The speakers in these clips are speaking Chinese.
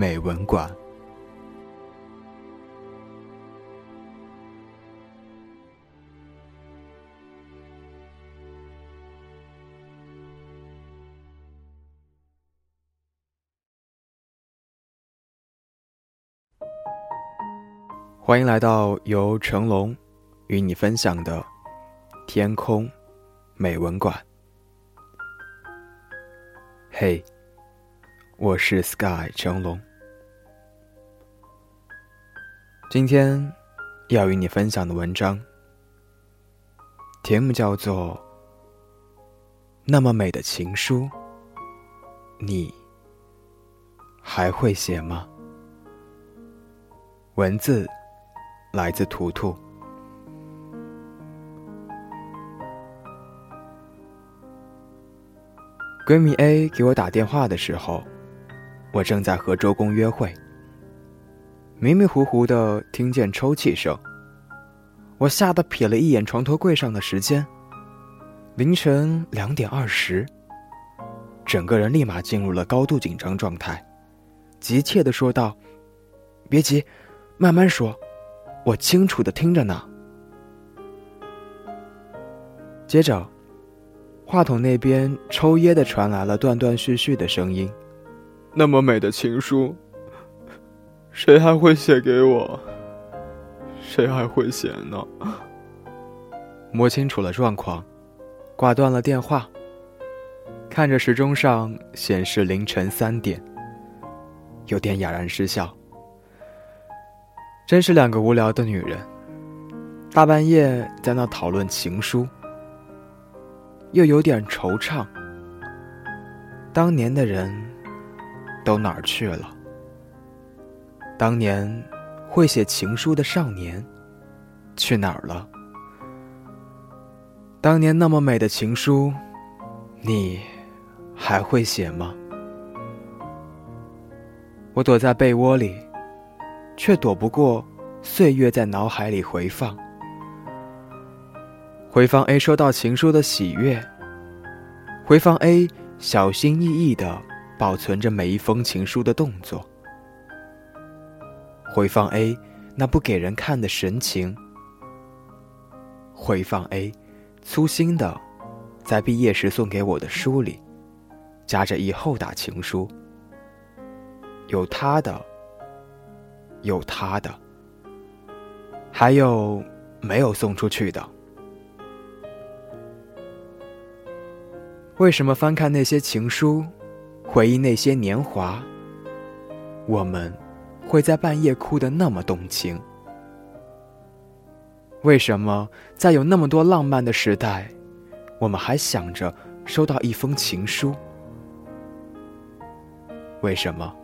美文馆》。欢迎来到由成龙与你分享的《天空美文馆》。嘿，我是 Sky 成龙。今天要与你分享的文章，题目叫做《那么美的情书》，你还会写吗？文字。来自图图。闺蜜 A 给我打电话的时候，我正在和周公约会。迷迷糊糊的听见抽泣声，我吓得瞥了一眼床头柜上的时间，凌晨两点二十。整个人立马进入了高度紧张状态，急切的说道：“别急，慢慢说。”我清楚的听着呢。接着，话筒那边抽噎的传来了断断续续的声音：“那么美的情书，谁还会写给我？谁还会写呢？”摸清楚了状况，挂断了电话。看着时钟上显示凌晨三点，有点哑然失笑。真是两个无聊的女人，大半夜在那讨论情书，又有点惆怅。当年的人都哪儿去了？当年会写情书的少年去哪儿了？当年那么美的情书，你还会写吗？我躲在被窝里。却躲不过岁月在脑海里回放，回放 A 收到情书的喜悦，回放 A 小心翼翼的保存着每一封情书的动作，回放 A 那不给人看的神情，回放 A 粗心的在毕业时送给我的书里夹着一厚沓情书，有他的。有他的，还有没有送出去的？为什么翻看那些情书，回忆那些年华，我们会在半夜哭得那么动情？为什么在有那么多浪漫的时代，我们还想着收到一封情书？为什么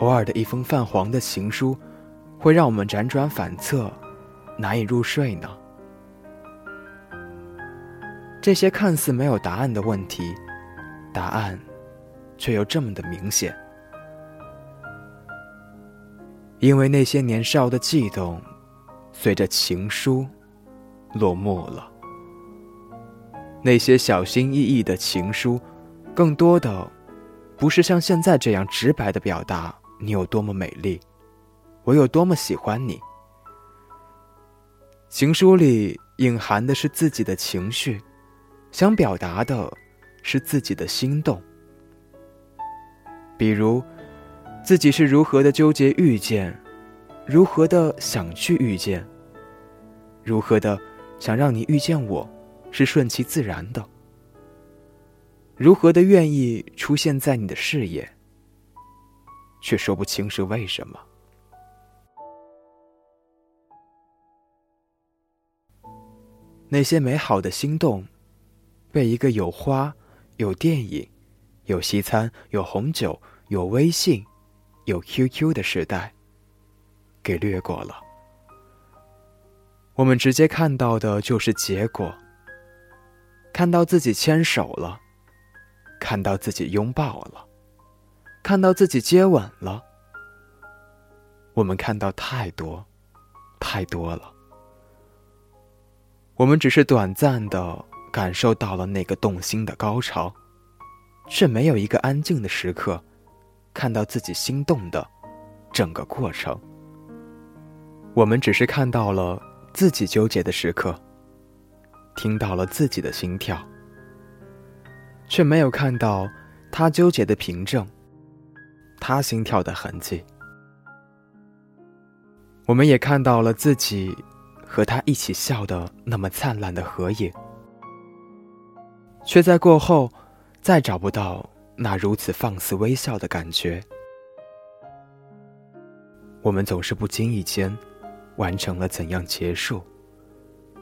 偶尔的一封泛黄的情书？会让我们辗转反侧，难以入睡呢？这些看似没有答案的问题，答案却又这么的明显。因为那些年少的悸动，随着情书落幕了。那些小心翼翼的情书，更多的不是像现在这样直白的表达你有多么美丽。我有多么喜欢你。情书里隐含的是自己的情绪，想表达的是自己的心动。比如，自己是如何的纠结遇见，如何的想去遇见，如何的想让你遇见我，是顺其自然的，如何的愿意出现在你的视野，却说不清是为什么。那些美好的心动，被一个有花、有电影、有西餐、有红酒、有微信、有 QQ 的时代给掠过了。我们直接看到的就是结果，看到自己牵手了，看到自己拥抱了，看到自己接吻了。我们看到太多，太多了。我们只是短暂的感受到了那个动心的高潮。却没有一个安静的时刻，看到自己心动的整个过程。我们只是看到了自己纠结的时刻，听到了自己的心跳，却没有看到他纠结的凭证，他心跳的痕迹。我们也看到了自己和他一起笑的那么灿烂的合影，却在过后。再找不到那如此放肆微笑的感觉。我们总是不经意间完成了怎样结束，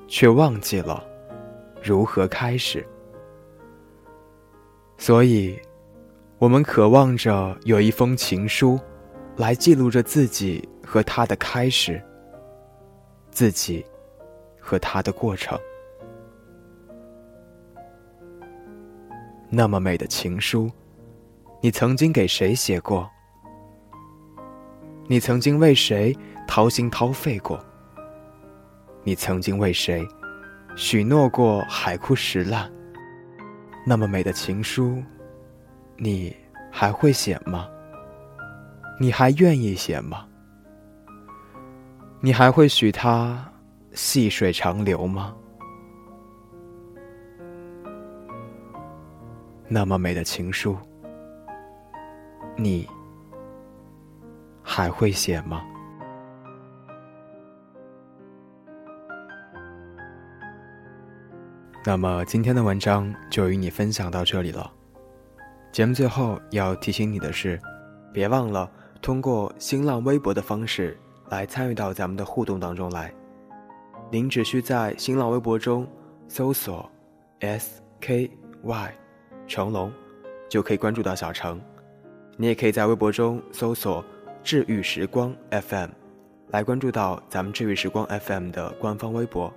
却忘记了如何开始。所以，我们渴望着有一封情书，来记录着自己和他的开始，自己和他的过程。那么美的情书，你曾经给谁写过？你曾经为谁掏心掏肺过？你曾经为谁许诺过海枯石烂？那么美的情书，你还会写吗？你还愿意写吗？你还会许他细水长流吗？那么美的情书，你还会写吗？那么今天的文章就与你分享到这里了。节目最后要提醒你的是，别忘了通过新浪微博的方式来参与到咱们的互动当中来。您只需在新浪微博中搜索 “SKY”。成龙，就可以关注到小程。你也可以在微博中搜索“治愈时光 FM”，来关注到咱们“治愈时光 FM” 的官方微博。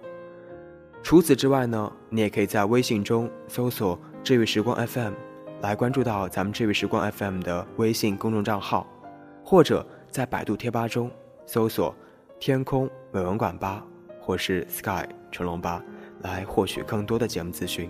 除此之外呢，你也可以在微信中搜索“治愈时光 FM”，来关注到咱们“治愈时光 FM” 的微信公众账号，或者在百度贴吧中搜索“天空美文馆吧”或是 “Sky 成龙吧”，来获取更多的节目资讯。